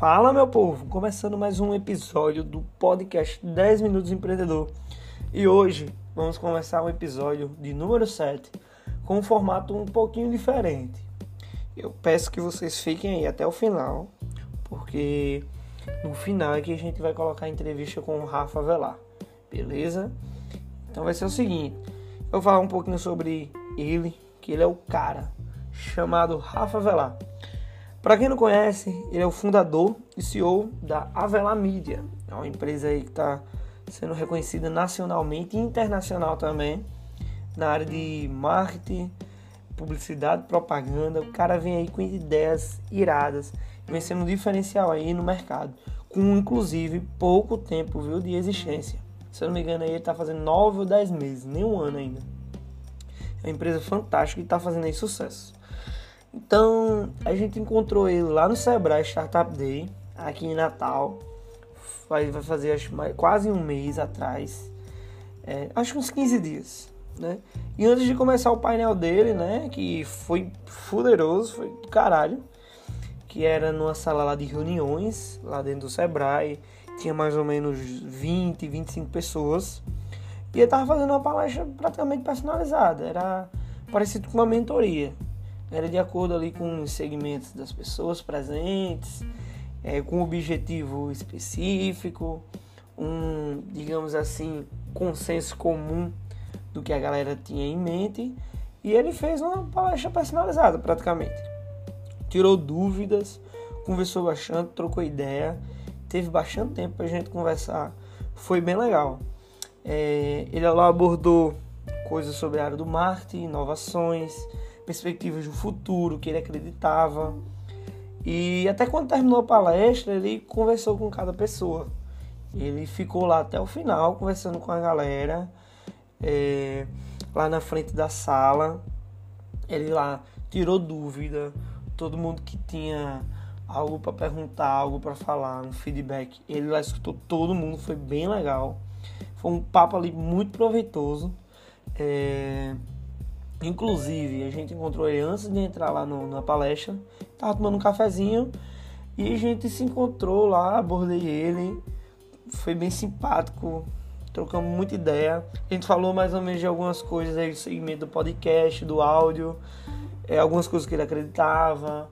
Fala, meu povo! Começando mais um episódio do podcast 10 Minutos Empreendedor. E hoje vamos começar um episódio de número 7 com um formato um pouquinho diferente. Eu peço que vocês fiquem aí até o final, porque no final é que a gente vai colocar a entrevista com o Rafa Velar, beleza? Então vai ser o seguinte: eu vou falar um pouquinho sobre ele, que ele é o cara chamado Rafa Velar. Para quem não conhece, ele é o fundador e CEO da Avelar Media, é uma empresa aí que está sendo reconhecida nacionalmente e internacional também na área de marketing, publicidade, propaganda. O cara vem aí com ideias iradas, vem sendo um diferencial aí no mercado, com inclusive pouco tempo viu, de existência. Se eu não me engano, aí ele está fazendo 9 ou 10 meses, nem um ano ainda. É uma empresa fantástica e está fazendo aí sucesso. Então, a gente encontrou ele lá no Sebrae Startup Day, aqui em Natal. Vai, vai fazer acho, mais, quase um mês atrás. É, acho uns 15 dias. Né? E antes de começar o painel dele, né, que foi fuderoso, foi do caralho, que era numa sala lá de reuniões, lá dentro do Sebrae, tinha mais ou menos 20, 25 pessoas. E ele tava fazendo uma palestra praticamente personalizada, era parecido com uma mentoria era de acordo ali com os segmentos das pessoas presentes, é, com um objetivo específico, um, digamos assim, consenso comum do que a galera tinha em mente. E ele fez uma palestra personalizada, praticamente. Tirou dúvidas, conversou bastante, trocou ideia, teve bastante tempo para a gente conversar. Foi bem legal. É, ele lá abordou coisas sobre a área do marketing, inovações, perspectivas do futuro, que ele acreditava. E até quando terminou a palestra, ele conversou com cada pessoa. Ele ficou lá até o final, conversando com a galera, é, lá na frente da sala. Ele lá tirou dúvida, todo mundo que tinha algo para perguntar, algo para falar, um feedback. Ele lá escutou todo mundo, foi bem legal. Foi um papo ali muito proveitoso. É, Inclusive, a gente encontrou ele antes de entrar lá no, na palestra. Tava tomando um cafezinho e a gente se encontrou lá, abordei ele. Foi bem simpático, trocamos muita ideia. A gente falou mais ou menos de algumas coisas aí do segmento do podcast, do áudio, é, algumas coisas que ele acreditava.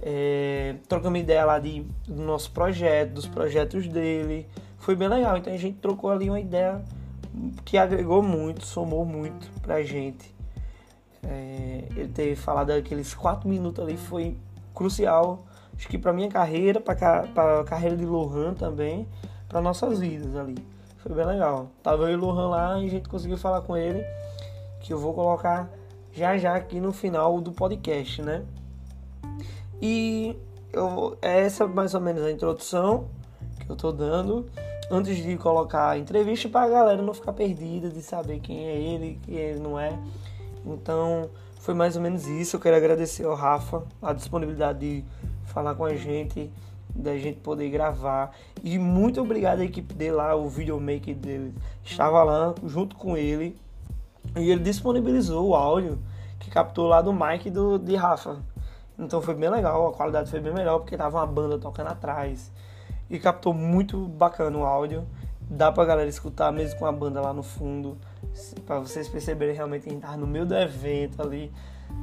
É, trocamos ideia lá de, do nosso projeto, dos projetos dele. Foi bem legal. Então a gente trocou ali uma ideia que agregou muito, somou muito pra gente. É, ele ter falado aqueles quatro minutos ali foi crucial, acho que para minha carreira, para a carreira de Lohan também, para nossas vidas ali. Foi bem legal. Tava eu e Lohan lá e a gente conseguiu falar com ele, que eu vou colocar já já aqui no final do podcast, né? E eu, essa é mais ou menos a introdução que eu tô dando antes de colocar a entrevista para a galera não ficar perdida de saber quem é ele, quem ele não é. Então, foi mais ou menos isso. Eu quero agradecer ao Rafa a disponibilidade de falar com a gente, da gente poder gravar. E muito obrigado à equipe dele lá, o videomaker dele. Estava lá junto com ele e ele disponibilizou o áudio que captou lá do mic do, de Rafa. Então foi bem legal, a qualidade foi bem melhor porque tava uma banda tocando atrás. E captou muito bacana o áudio. Dá pra galera escutar mesmo com a banda lá no fundo para vocês perceberem realmente quem estava no meio do evento ali,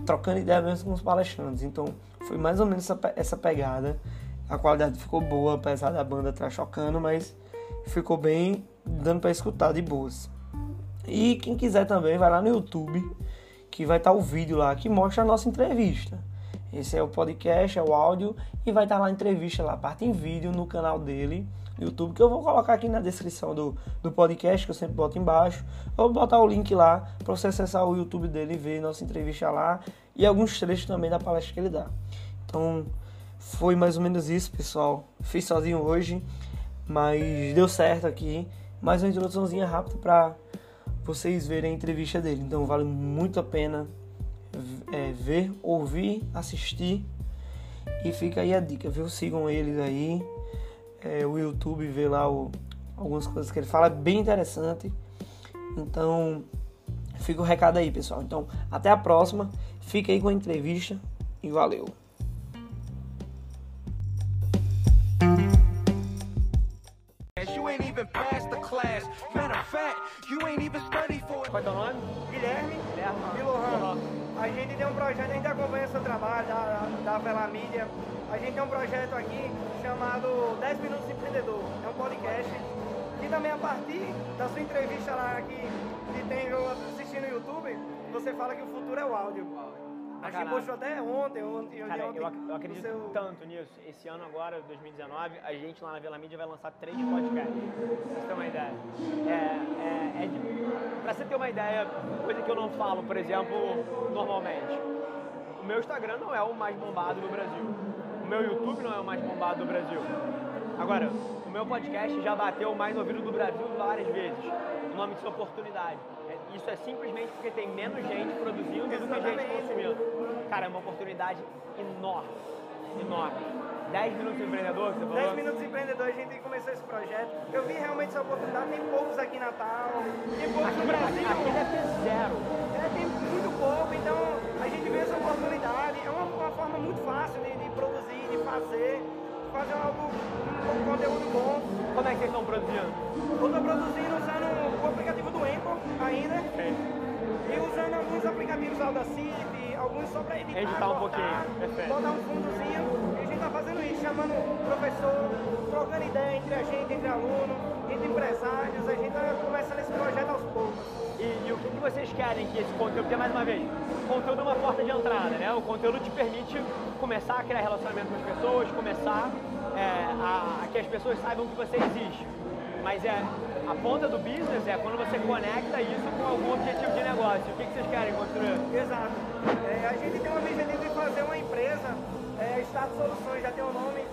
trocando ideia mesmo com os palestrantes. Então foi mais ou menos essa, essa pegada. A qualidade ficou boa, apesar da banda estar chocando, mas ficou bem dando para escutar de boas. E quem quiser também vai lá no YouTube, que vai estar o vídeo lá que mostra a nossa entrevista. Esse é o podcast, é o áudio e vai estar lá a entrevista lá, parte em vídeo no canal dele YouTube, que eu vou colocar aqui na descrição do, do podcast, que eu sempre boto embaixo. Vou botar o link lá para você acessar o YouTube dele e ver nossa entrevista lá e alguns trechos também da palestra que ele dá. Então, foi mais ou menos isso, pessoal. Fiz sozinho hoje, mas deu certo aqui. Mais uma introduçãozinha rápida para vocês verem a entrevista dele. Então, vale muito a pena é, ver, ouvir, assistir. E fica aí a dica, viu? Sigam eles aí. É, o YouTube vê lá o, algumas coisas que ele fala, é bem interessante. Então, fica o recado aí, pessoal. Então, até a próxima. Fica aí com a entrevista e valeu. you ain't even A gente tem um projeto, a gente acompanha o seu trabalho, da, da Vela Mídia. A gente tem um projeto aqui chamado 10 Minutos Empreendedor. É um podcast e também a partir da sua entrevista lá aqui, que tem assistindo no YouTube, você fala que o futuro é o áudio. A gente postou até ontem, ontem, Cara, ontem. eu, eu acredito seu... tanto nisso. Esse ano agora, 2019, a gente lá na Vela Mídia vai lançar três podcasts. Pra você ter uma ideia. É, é, é de, pra você ter uma ideia, coisa que eu não falo, por exemplo, normalmente. O meu Instagram não é o mais bombado do Brasil. O meu YouTube não é o mais bombado do Brasil. Agora, o meu podcast já bateu o mais ouvido do Brasil várias vezes. O nome disso é oportunidade. Isso é simplesmente porque tem menos gente produzindo do que gente consumindo. Cara, é uma oportunidade enorme. Enorme. 10 minutos empreendedor, você falou? 10 minutos empreendedor, a gente começou esse projeto. Eu vi realmente essa oportunidade, tem poucos aqui em Natal, tem poucos aqui, no Brasil. Aqui deve ter zero. É, tem muito pouco, então a gente vê essa oportunidade. É uma, uma forma muito fácil de, de produzir, de fazer fazer algo, um conteúdo bom. Como é que vocês estão produzindo? Eu estou produzindo usando o aplicativo do Anchor ainda. Okay. E usando alguns aplicativos Audacity, alguns só para editar, editar um pouquinho. Perfeito. Botar um fundozinho. E a gente está fazendo isso, chamando professor, trocando ideia entre a gente, entre aluno, entre empresários. A gente está começando esse projeto aos poucos. E, e, o que, que vocês querem que esse conteúdo, porque mais uma vez, o conteúdo é uma porta de entrada, né? O conteúdo te permite começar a criar relacionamento com as pessoas, começar é, a, a, que as pessoas saibam que você existe. Mas é a ponta do business é quando você conecta isso com algum objetivo de negócio. O que, que vocês querem construir? Exato. É, a gente tem uma visão de fazer uma empresa, é, Estado Soluções, já tem o um nome,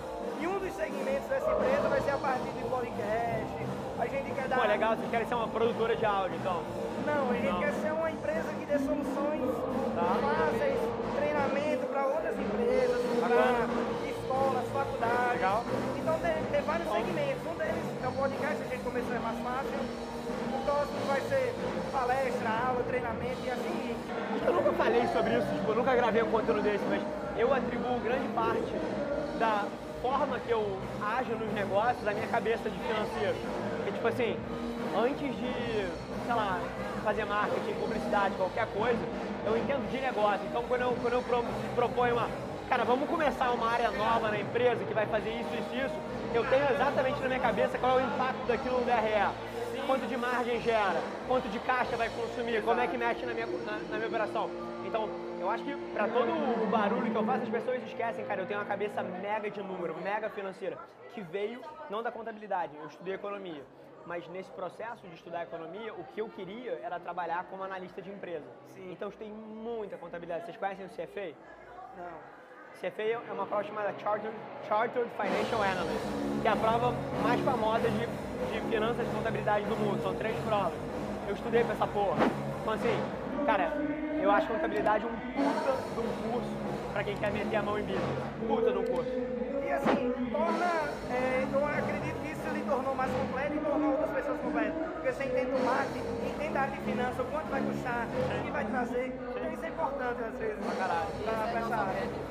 e um dos segmentos dessa empresa vai ser a partir de podcast. A gente quer dar. Pô, legal, vocês querem ser uma produtora de áudio, então? Não, a gente Não. quer ser uma empresa que dê soluções tá. fáceis, treinamento para outras empresas, para escolas, faculdades. Legal. Então tem, vários segmentos. Um deles é o podcast, a gente começou é mais fácil. O próximo vai ser palestra, aula, treinamento e assim. Eu nunca falei sobre isso, tipo, eu nunca gravei um conteúdo desse, mas eu atribuo grande parte da forma que eu ajo nos negócios à minha cabeça de financeiro. Que tipo assim, antes de, sei lá, fazer marketing, publicidade, qualquer coisa, eu entendo de negócio. Então quando eu, quando eu proponho uma cara, vamos começar uma área nova na empresa que vai fazer isso, isso, isso, eu tenho exatamente na minha cabeça qual é o impacto daquilo no DRE. Quanto de margem gera, quanto de caixa vai consumir, como é que mexe na minha, na, na minha operação. Então, eu acho que para todo o barulho que eu faço, as pessoas esquecem, cara, eu tenho uma cabeça mega de número, mega financeira, que veio não da contabilidade, eu estudei economia. Mas nesse processo de estudar economia, o que eu queria era trabalhar como analista de empresa. Sim. Então eu estudei muita contabilidade. Vocês conhecem o CFA? Não. CFA é uma prova chamada Chartered, Chartered Financial Analyst, que é a prova mais famosa de, de finanças e contabilidade do mundo. São três provas. Eu estudei pra essa porra. Então assim, cara, eu acho contabilidade um puta de um curso pra quem quer meter a mão em business. Puta de um curso. E assim, torna, é, eu acredito que isso lhe tornou mais completo e tornou outras pessoas completas. Porque você entende o marketing, entende a área de finanças, o quanto vai custar, o que vai trazer. Então isso é importante às vezes. Pra caralho. Pra, pra essa área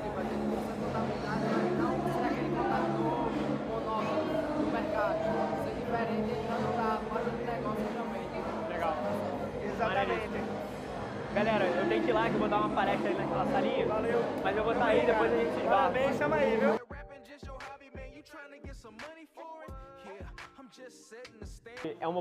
Galera, eu tenho que ir lá que eu vou dar uma palestra ali naquela salinha. Valeu. Mas eu vou sair, depois a gente se esbarra. Parabéns, chama aí, viu? É uma